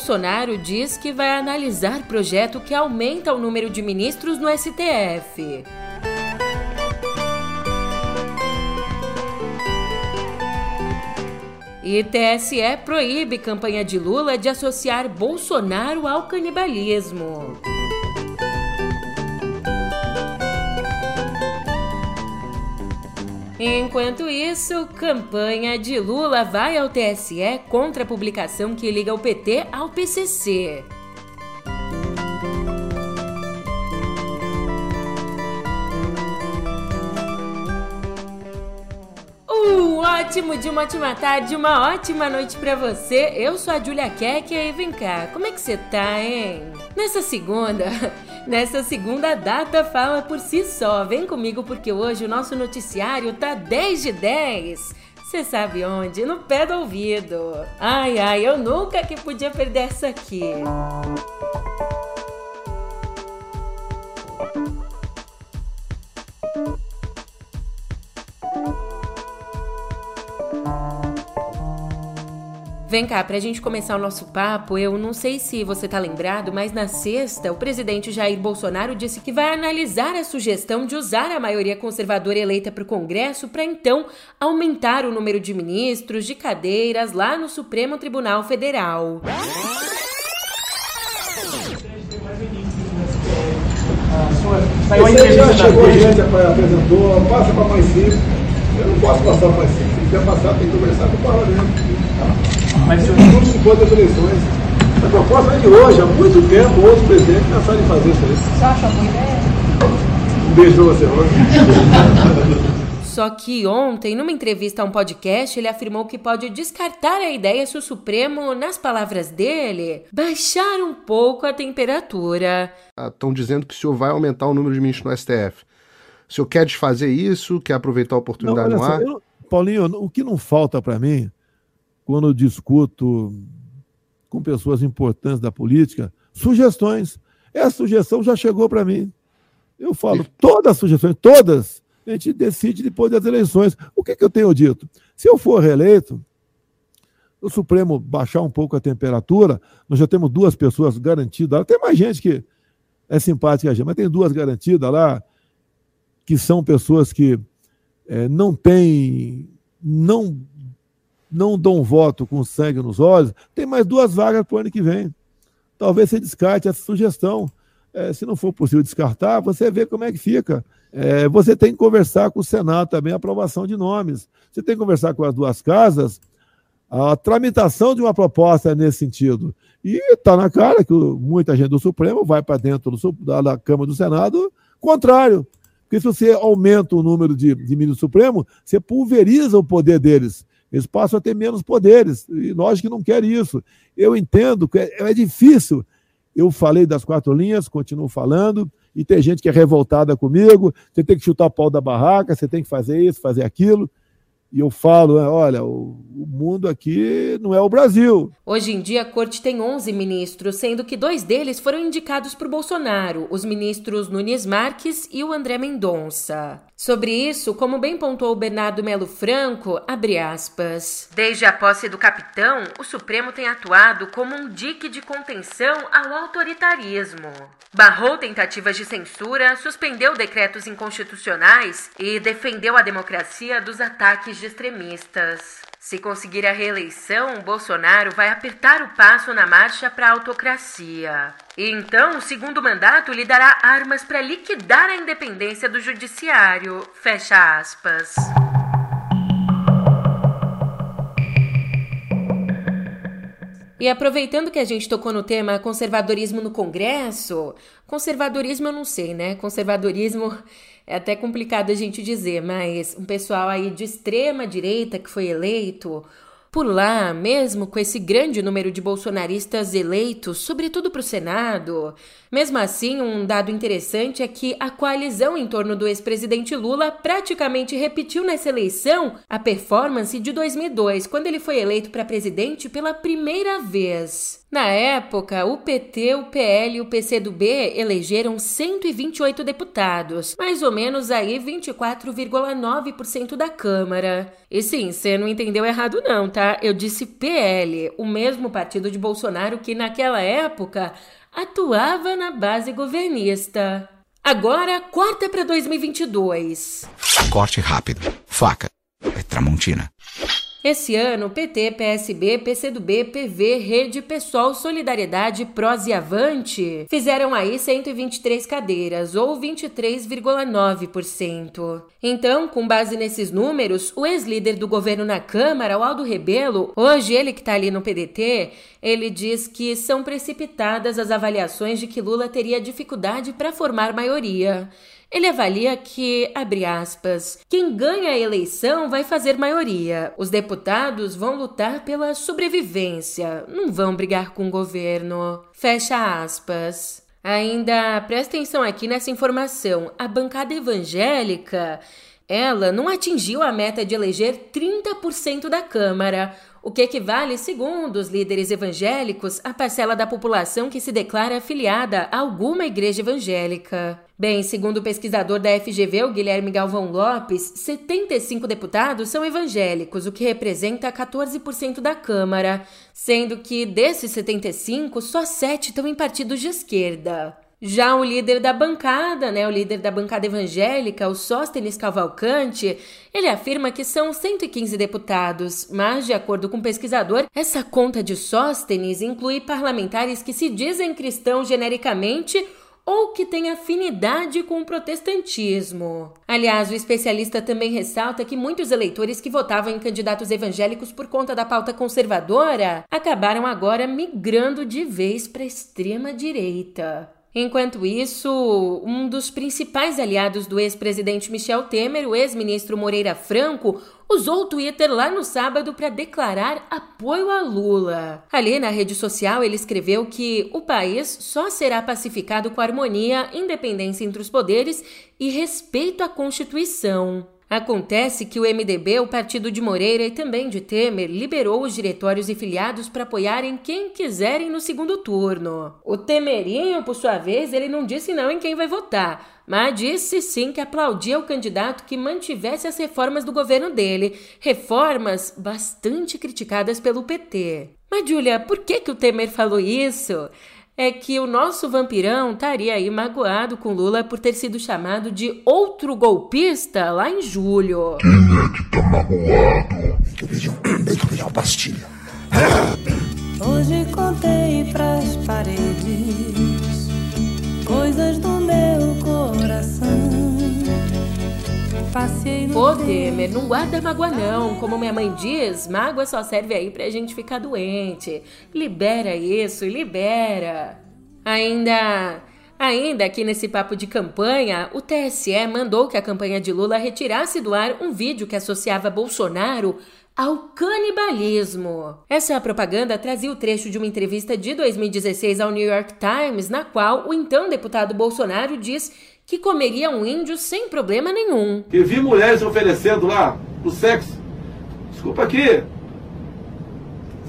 Bolsonaro diz que vai analisar projeto que aumenta o número de ministros no STF. E TSE proíbe campanha de Lula de associar Bolsonaro ao canibalismo. Enquanto isso, campanha de Lula vai ao TSE contra a publicação que liga o PT ao PCC. Um ótimo de uma ótima tarde, uma ótima noite para você. Eu sou a Julia Keck e vem cá, como é que você tá, hein? Nessa segunda, nessa segunda data fala por si só. Vem comigo porque hoje o nosso noticiário tá 10 de 10. Você sabe onde? No pé do ouvido. Ai, ai, eu nunca que podia perder essa aqui. Vem cá, pra gente começar o nosso papo, eu não sei se você tá lembrado, mas na sexta, o presidente Jair Bolsonaro disse que vai analisar a sugestão de usar a maioria conservadora eleita para o Congresso para então aumentar o número de ministros, de cadeiras lá no Supremo Tribunal Federal. Já chegou apresentou, passa para mais cinco. Eu não posso passar para mais cinco. Se quer passar, tem que conversar com o parlamento. Mas eu não participou das eleições. A proposta é de hoje, há muito tempo, outros presidentes pensaram em fazer isso aí. Você acha boa ideia? Um beijo você, hoje. Só que ontem, numa entrevista a um podcast, ele afirmou que pode descartar a ideia se o Supremo, nas palavras dele, baixar um pouco a temperatura. Estão ah, dizendo que o senhor vai aumentar o número de ministros no STF. O senhor quer desfazer isso? Quer aproveitar a oportunidade não, no ar? Eu, Paulinho, o que não falta para mim quando eu discuto com pessoas importantes da política, sugestões. Essa sugestão já chegou para mim. Eu falo, todas as sugestões, todas, a gente decide depois das eleições. O que, que eu tenho dito? Se eu for reeleito, o Supremo baixar um pouco a temperatura, nós já temos duas pessoas garantidas. Tem mais gente que é simpática a gente, mas tem duas garantidas lá, que são pessoas que é, não têm, não não dão voto com sangue nos olhos, tem mais duas vagas para o ano que vem. Talvez você descarte essa sugestão. É, se não for possível descartar, você vê como é que fica. É, você tem que conversar com o Senado também, a aprovação de nomes. Você tem que conversar com as duas casas a tramitação de uma proposta nesse sentido. E está na cara que muita gente do Supremo vai para dentro do, da, da, Câmara do Senado, contrário. Porque se você aumenta o número de, de ministros do Supremo, você pulveriza o poder deles eles passam a ter menos poderes. E nós que não quer isso. Eu entendo que é, é difícil. Eu falei das quatro linhas, continuo falando, e tem gente que é revoltada comigo. Você tem que chutar o pau da barraca, você tem que fazer isso, fazer aquilo. E eu falo, né, olha, o, o, mundo aqui não é o Brasil. Hoje em dia, a corte tem 11 ministros, sendo que dois deles foram indicados por Bolsonaro, os ministros Nunes Marques e o André Mendonça. Sobre isso, como bem pontuou Bernardo Melo Franco, abre aspas. Desde a posse do capitão, o Supremo tem atuado como um dique de contenção ao autoritarismo. Barrou tentativas de censura, suspendeu decretos inconstitucionais e defendeu a democracia dos ataques de extremistas. Se conseguir a reeleição, Bolsonaro vai apertar o passo na marcha para a autocracia. E então, o segundo mandato lhe dará armas para liquidar a independência do judiciário. Fecha aspas. E aproveitando que a gente tocou no tema conservadorismo no Congresso, conservadorismo eu não sei, né? Conservadorismo é até complicado a gente dizer, mas um pessoal aí de extrema direita que foi eleito por lá, mesmo com esse grande número de bolsonaristas eleitos, sobretudo para o Senado, mesmo assim, um dado interessante é que a coalizão em torno do ex-presidente Lula praticamente repetiu nessa eleição a performance de 2002, quando ele foi eleito para presidente pela primeira vez. Na época, o PT, o PL e o PCdoB elegeram 128 deputados, mais ou menos aí 24,9% da Câmara. E sim, você não entendeu errado não, tá? Eu disse PL, o mesmo partido de Bolsonaro que naquela época atuava na base governista. Agora, corta para 2022. Corte rápido. Faca. É Tramontina. Esse ano, PT, PSB, PCdoB, PV, Rede, PSOL, Solidariedade, Prós e Avante fizeram aí 123 cadeiras, ou 23,9%. Então, com base nesses números, o ex-líder do governo na Câmara, o Aldo Rebelo, hoje ele que está ali no PDT, ele diz que são precipitadas as avaliações de que Lula teria dificuldade para formar maioria. Ele avalia que, abre aspas, quem ganha a eleição vai fazer maioria. Os deputados vão lutar pela sobrevivência, não vão brigar com o governo. Fecha aspas. Ainda presta atenção aqui nessa informação. A bancada evangélica, ela não atingiu a meta de eleger 30% da Câmara, o que equivale, segundo os líderes evangélicos, à parcela da população que se declara afiliada a alguma igreja evangélica. Bem, segundo o pesquisador da FGV, o Guilherme Galvão Lopes, 75 deputados são evangélicos, o que representa 14% da Câmara, sendo que desses 75, só 7 estão em partidos de esquerda. Já o líder da bancada, né, o líder da bancada evangélica, o Sóstenes Cavalcante, ele afirma que são 115 deputados, mas, de acordo com o pesquisador, essa conta de Sóstenes inclui parlamentares que se dizem cristãos genericamente ou que têm afinidade com o protestantismo. Aliás, o especialista também ressalta que muitos eleitores que votavam em candidatos evangélicos por conta da pauta conservadora acabaram agora migrando de vez para a extrema direita. Enquanto isso, um dos principais aliados do ex-presidente Michel Temer, o ex-ministro Moreira Franco, usou o Twitter lá no sábado para declarar apoio a Lula. Ali na rede social, ele escreveu que o país só será pacificado com harmonia, independência entre os poderes e respeito à Constituição. Acontece que o MDB, o partido de Moreira e também de Temer, liberou os diretórios e filiados para apoiarem quem quiserem no segundo turno. O Temerinho, por sua vez, ele não disse não em quem vai votar, mas disse sim que aplaudia o candidato que mantivesse as reformas do governo dele, reformas bastante criticadas pelo PT. Mas, Julia, por que, que o Temer falou isso? É que o nosso vampirão estaria aí magoado com Lula por ter sido chamado de outro golpista lá em julho. Quem é que tá magoado? Eu pedi, um, eu pedi uma pastilha. Hoje contei Pô, Temer, não guarda mágoa não. Como minha mãe diz, mágoa só serve aí pra gente ficar doente. Libera isso, libera. Ainda Ainda aqui nesse papo de campanha, o TSE mandou que a campanha de Lula retirasse do ar um vídeo que associava Bolsonaro ao canibalismo. Essa propaganda trazia o trecho de uma entrevista de 2016 ao New York Times, na qual o então deputado Bolsonaro diz que comeria um índio sem problema nenhum. E vi mulheres oferecendo lá o sexo. Desculpa aqui.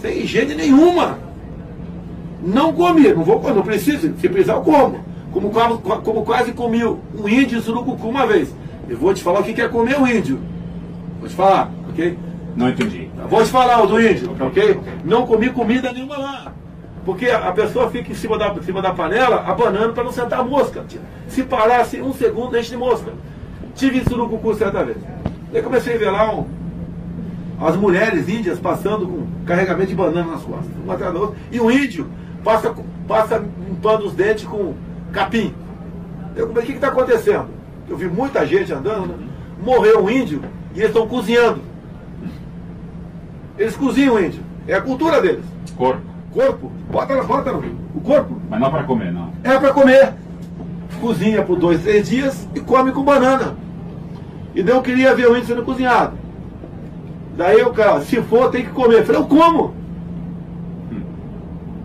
Sem higiene nenhuma. Não comi, não vou, não preciso, se precisar eu como. Como, como quase comi um índio surucucu uma vez. Eu vou te falar o que é comer um índio. Vou te falar, ok? Não entendi. Vou te falar o do índio, ok? Não comi comida nenhuma lá. Porque a pessoa fica em cima da, em cima da panela abanando para não sentar a mosca. Se parasse um segundo, enche de mosca. Tive isso no cucu certa vez. Daí comecei a ver lá um, as mulheres índias passando com carregamento de banana nas costas, uma atrás da outra. E o índio passa, passa limpando os dentes com capim. Eu o que está acontecendo? Eu vi muita gente andando, né? morreu um índio e eles estão cozinhando. Eles cozinham o índio. É a cultura deles. Corpo. Corpo? Bota, bota o corpo. Mas não para comer, não. É para comer. Cozinha por dois, três dias e come com banana. E daí eu queria ver o índio sendo cozinhado. Daí o cara, se for, tem que comer. Eu falei, eu como. Hum.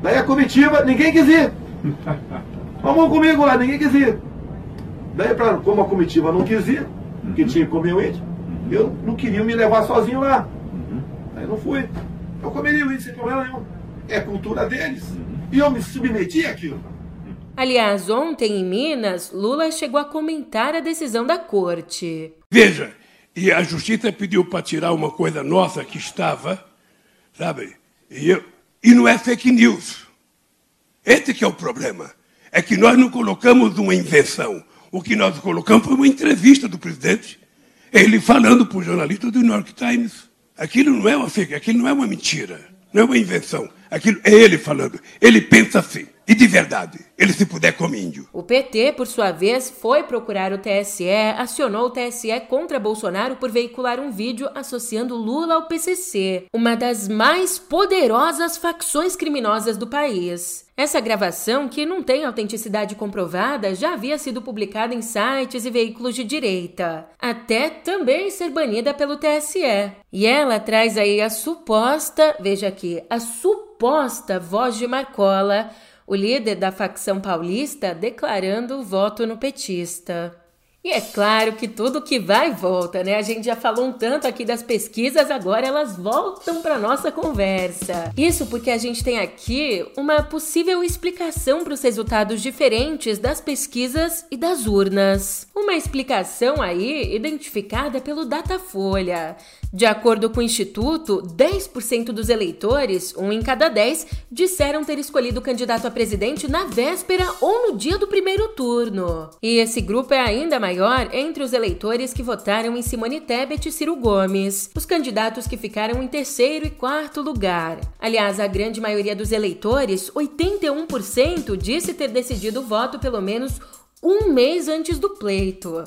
Daí a comitiva, ninguém quis ir. Vamos comigo lá, ninguém quis ir. Daí, pra, como a comitiva não quis ir, que uhum. tinha que comer o índio, uhum. eu não queria me levar sozinho lá. Uhum. Aí não fui. Eu comeria o índio sem problema nenhum. É cultura deles. E eu me submeti àquilo. Aliás, ontem em Minas, Lula chegou a comentar a decisão da corte. Veja, e a justiça pediu para tirar uma coisa nossa que estava, sabe? E, eu, e não é fake news. Esse que é o problema. É que nós não colocamos uma invenção. O que nós colocamos foi uma entrevista do presidente, ele falando para o jornalista do New York Times. Aquilo não é uma fake, aquilo não é uma mentira, não é uma invenção. Aquilo é ele falando. Ele pensa assim. E de verdade, ele se puder come índio. O PT, por sua vez, foi procurar o TSE, acionou o TSE contra Bolsonaro por veicular um vídeo associando Lula ao PCC, uma das mais poderosas facções criminosas do país. Essa gravação, que não tem autenticidade comprovada, já havia sido publicada em sites e veículos de direita, até também ser banida pelo TSE. E ela traz aí a suposta, veja aqui, a suposta voz de Marcola o líder da facção paulista declarando o voto no petista. E é claro que tudo que vai volta, né? A gente já falou um tanto aqui das pesquisas, agora elas voltam para nossa conversa. Isso porque a gente tem aqui uma possível explicação para os resultados diferentes das pesquisas e das urnas. Uma explicação aí identificada pelo Datafolha. De acordo com o Instituto, 10% dos eleitores, um em cada 10, disseram ter escolhido o candidato a presidente na véspera ou no dia do primeiro turno. E esse grupo é ainda maior entre os eleitores que votaram em Simone Tebet e Ciro Gomes, os candidatos que ficaram em terceiro e quarto lugar. Aliás, a grande maioria dos eleitores, 81%, disse ter decidido o voto pelo menos um mês antes do pleito.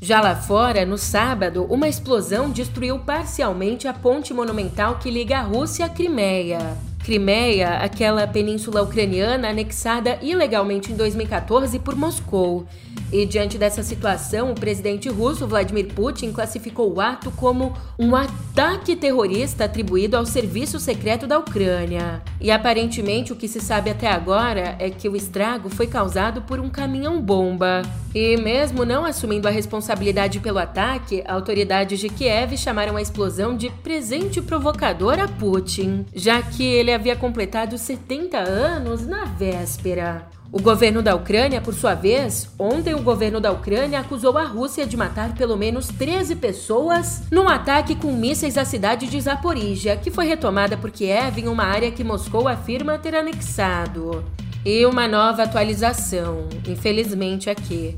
Já lá fora, no sábado, uma explosão destruiu parcialmente a ponte monumental que liga a Rússia à Crimeia. Crimeia, aquela península ucraniana anexada ilegalmente em 2014 por Moscou. E diante dessa situação, o presidente russo Vladimir Putin classificou o ato como um ataque terrorista atribuído ao serviço secreto da Ucrânia. E aparentemente o que se sabe até agora é que o estrago foi causado por um caminhão-bomba. E mesmo não assumindo a responsabilidade pelo ataque, autoridades de Kiev chamaram a explosão de presente provocador a Putin, já que ele havia completado 70 anos na véspera. O governo da Ucrânia, por sua vez, ontem o governo da Ucrânia acusou a Rússia de matar pelo menos 13 pessoas num ataque com mísseis à cidade de Zaporizhia, que foi retomada por Kiev em uma área que Moscou afirma ter anexado. E uma nova atualização, infelizmente aqui.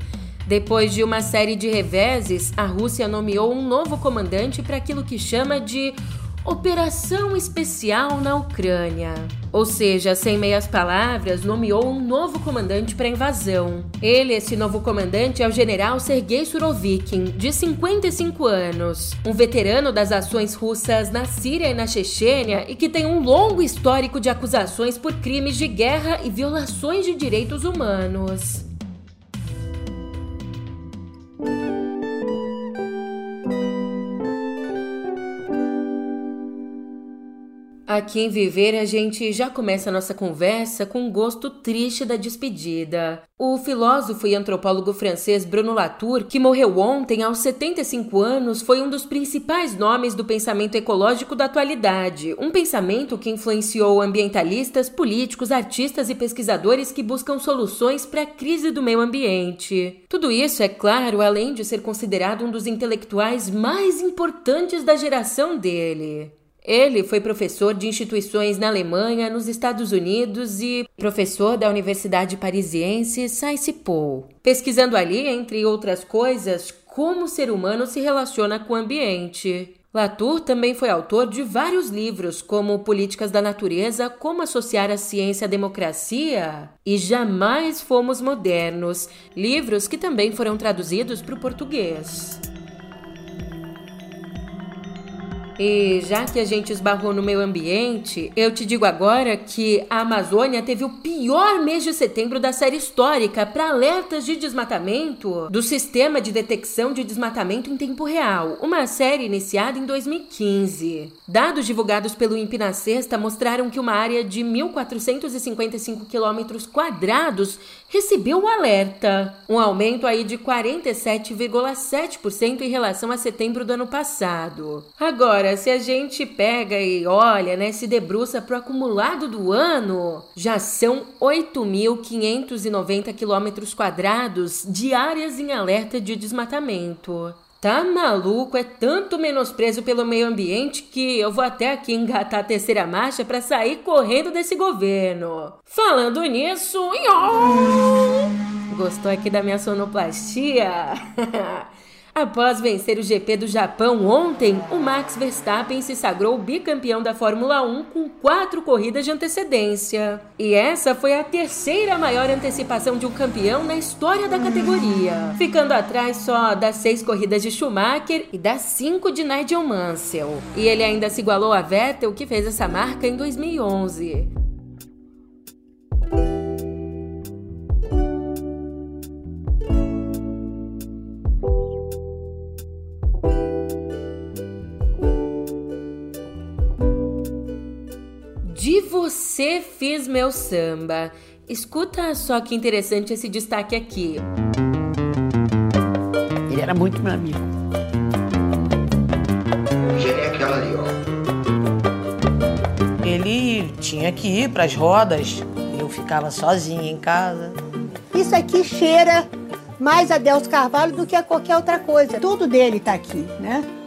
Depois de uma série de reveses, a Rússia nomeou um novo comandante para aquilo que chama de Operação Especial na Ucrânia. Ou seja, sem meias palavras, nomeou um novo comandante para a invasão. Ele, esse novo comandante, é o general Sergei Surovikin, de 55 anos, um veterano das ações russas na Síria e na Chechênia e que tem um longo histórico de acusações por crimes de guerra e violações de direitos humanos. Aqui em Viver, a gente já começa a nossa conversa com um gosto triste da despedida. O filósofo e antropólogo francês Bruno Latour, que morreu ontem aos 75 anos, foi um dos principais nomes do pensamento ecológico da atualidade. Um pensamento que influenciou ambientalistas, políticos, artistas e pesquisadores que buscam soluções para a crise do meio ambiente. Tudo isso, é claro, além de ser considerado um dos intelectuais mais importantes da geração dele. Ele foi professor de instituições na Alemanha, nos Estados Unidos e professor da Universidade Parisiense Sciences-Po, pesquisando ali, entre outras coisas, como o ser humano se relaciona com o ambiente. Latour também foi autor de vários livros, como Políticas da Natureza, Como Associar a Ciência à Democracia e Jamais Fomos Modernos, livros que também foram traduzidos para o português. E já que a gente esbarrou no meio ambiente, eu te digo agora que a Amazônia teve o pior mês de setembro da série histórica para alertas de desmatamento do Sistema de Detecção de Desmatamento em Tempo Real, uma série iniciada em 2015. Dados divulgados pelo INPE na sexta mostraram que uma área de 1.455 quilômetros quadrados recebeu o alerta, um aumento aí de 47,7% em relação a setembro do ano passado. Agora, se a gente pega e olha, né, se debruça para o acumulado do ano, já são 8.590 quilômetros quadrados de áreas em alerta de desmatamento. Tá maluco? É tanto menosprezo pelo meio ambiente que eu vou até aqui engatar a terceira marcha para sair correndo desse governo. Falando nisso, gostou aqui da minha sonoplastia? Após vencer o GP do Japão ontem, o Max Verstappen se sagrou bicampeão da Fórmula 1 com quatro corridas de antecedência. E essa foi a terceira maior antecipação de um campeão na história da categoria, ficando atrás só das seis corridas de Schumacher e das cinco de Nigel Mansell. E ele ainda se igualou a Vettel, que fez essa marca em 2011. Você fiz meu samba. Escuta só que interessante esse destaque aqui. Ele era muito meu amigo. Eugênia é aquela ali, ó. Ele tinha que ir para as rodas. Eu ficava sozinha em casa. Isso aqui cheira mais a Delcio Carvalho do que a qualquer outra coisa. Tudo dele tá aqui, né?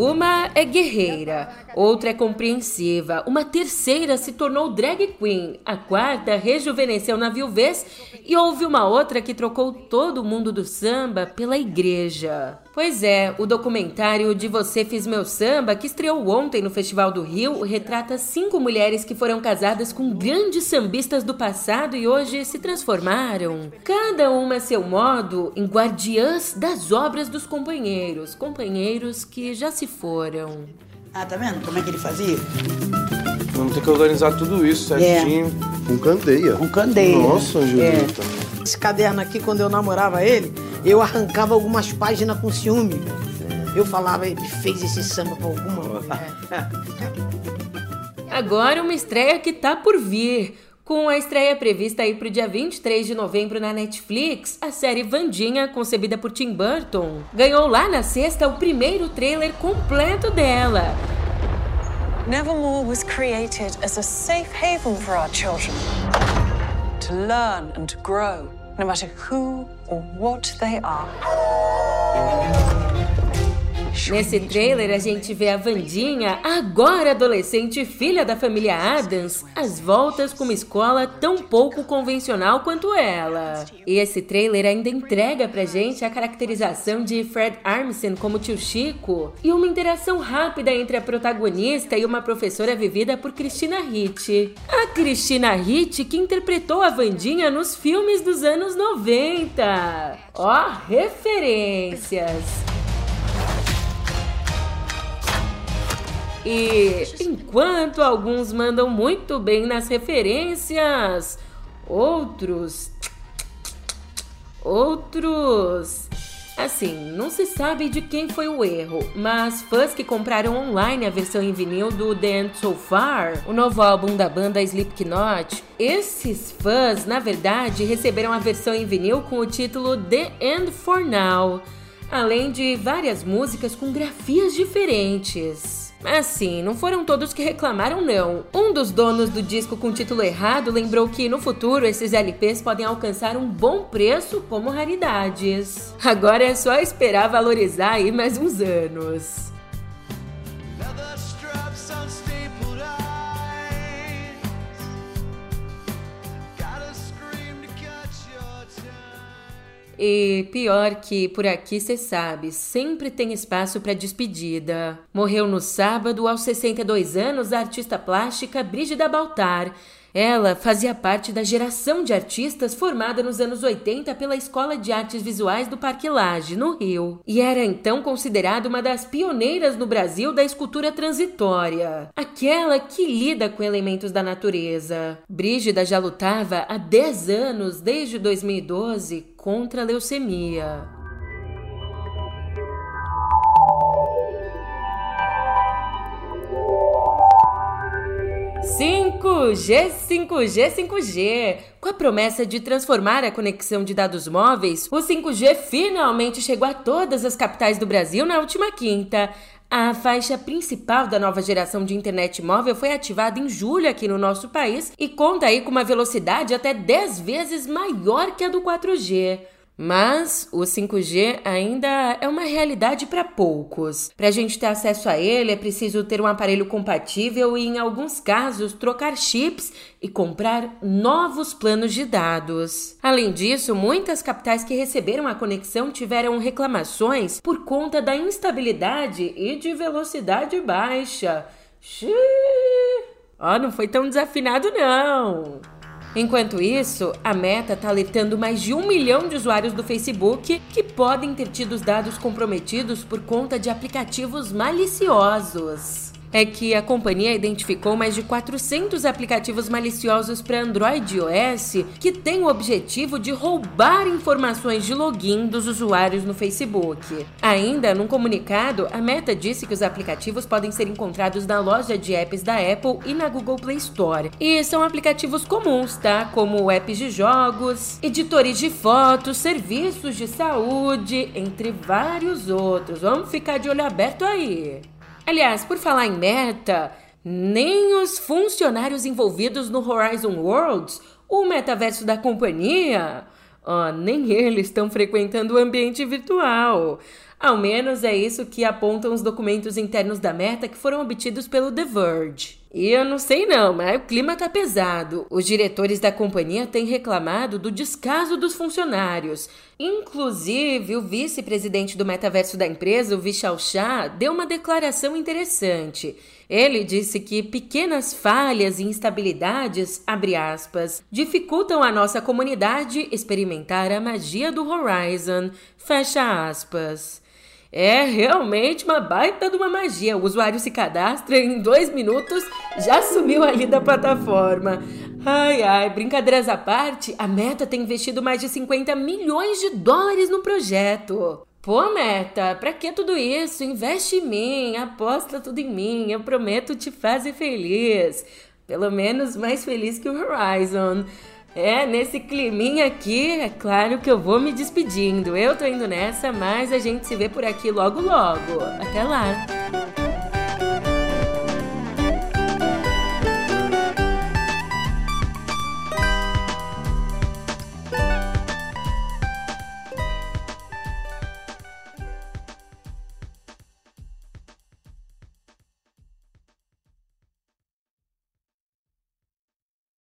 Uma é guerreira, outra é compreensiva, uma terceira se tornou drag queen, a quarta rejuvenesceu na viuvez e houve uma outra que trocou todo mundo do samba pela igreja. Pois é, o documentário De Você Fiz Meu Samba, que estreou ontem no Festival do Rio, retrata cinco mulheres que foram casadas com grandes sambistas do passado e hoje se transformaram, cada uma a seu modo, em guardiãs das obras dos companheiros, companheiros que já se foram. Ah, tá vendo como é que ele fazia? Vamos ter que organizar tudo isso certinho. É. Com candeia. Com candeia. Nossa, Angelita. É. Esse caderno aqui, quando eu namorava ele, eu arrancava algumas páginas com ciúme. Eu falava, ele fez esse samba pra alguma. Agora uma estreia que tá por vir. Com a estreia prevista aí para o dia 23 de novembro na Netflix, a série Vandinha, concebida por Tim Burton, ganhou lá na sexta o primeiro trailer completo dela. Nevermore was created as a safe haven for our children to learn and to grow, no matter who or what they are. Nesse trailer, a gente vê a Vandinha, agora adolescente filha da família Adams, às voltas com uma escola tão pouco convencional quanto ela. E esse trailer ainda entrega pra gente a caracterização de Fred Armisen como tio Chico e uma interação rápida entre a protagonista e uma professora vivida por Christina Ricci. A Christina Ricci que interpretou a Vandinha nos filmes dos anos 90. Ó, referências! E enquanto alguns mandam muito bem nas referências, outros. Outros. Assim, não se sabe de quem foi o erro, mas fãs que compraram online a versão em vinil do The End So Far, o novo álbum da banda Slipknot, esses fãs, na verdade, receberam a versão em vinil com o título The End For Now, além de várias músicas com grafias diferentes. Assim, não foram todos que reclamaram, não. Um dos donos do disco com título errado lembrou que no futuro esses LPs podem alcançar um bom preço como raridades. Agora é só esperar valorizar aí mais uns anos. E pior que por aqui cê sabe, sempre tem espaço para despedida. Morreu no sábado aos 62 anos a artista plástica Brígida Baltar. Ela fazia parte da geração de artistas formada nos anos 80 pela Escola de Artes Visuais do Parque Lage, no Rio, e era então considerada uma das pioneiras no Brasil da escultura transitória, aquela que lida com elementos da natureza. Brígida já lutava há 10 anos, desde 2012, contra a leucemia. 5G, 5G, 5G. Com a promessa de transformar a conexão de dados móveis, o 5G finalmente chegou a todas as capitais do Brasil na última quinta. A faixa principal da nova geração de internet móvel foi ativada em julho aqui no nosso país e conta aí com uma velocidade até 10 vezes maior que a do 4G. Mas o 5G ainda é uma realidade para poucos. Para a gente ter acesso a ele, é preciso ter um aparelho compatível e, em alguns casos, trocar chips e comprar novos planos de dados. Além disso, muitas capitais que receberam a conexão tiveram reclamações por conta da instabilidade e de velocidade baixa. Xiii! Ó, oh, não foi tão desafinado, não! Enquanto isso, a Meta está alertando mais de um milhão de usuários do Facebook que podem ter tido os dados comprometidos por conta de aplicativos maliciosos é que a companhia identificou mais de 400 aplicativos maliciosos para Android e iOS que têm o objetivo de roubar informações de login dos usuários no Facebook. Ainda, num comunicado, a Meta disse que os aplicativos podem ser encontrados na loja de apps da Apple e na Google Play Store. E são aplicativos comuns, tá? Como apps de jogos, editores de fotos, serviços de saúde, entre vários outros. Vamos ficar de olho aberto aí. Aliás, por falar em meta, nem os funcionários envolvidos no Horizon Worlds, o metaverso da companhia, oh, nem eles estão frequentando o ambiente virtual. Ao menos é isso que apontam os documentos internos da Meta que foram obtidos pelo The Verge. E eu não sei não, mas o clima tá pesado. Os diretores da companhia têm reclamado do descaso dos funcionários. Inclusive, o vice-presidente do metaverso da empresa, o Vishal Shah, deu uma declaração interessante. Ele disse que pequenas falhas e instabilidades, abre aspas, dificultam a nossa comunidade experimentar a magia do Horizon, fecha aspas. É realmente uma baita de uma magia. O usuário se cadastra e em dois minutos já sumiu ali da plataforma. Ai, ai, brincadeiras à parte, a Meta tem investido mais de 50 milhões de dólares no projeto. Pô, Meta, pra que tudo isso? Investe em mim, aposta tudo em mim, eu prometo te fazer feliz. Pelo menos mais feliz que o Horizon. É, nesse climinha aqui, é claro que eu vou me despedindo. Eu tô indo nessa, mas a gente se vê por aqui logo logo. Até lá!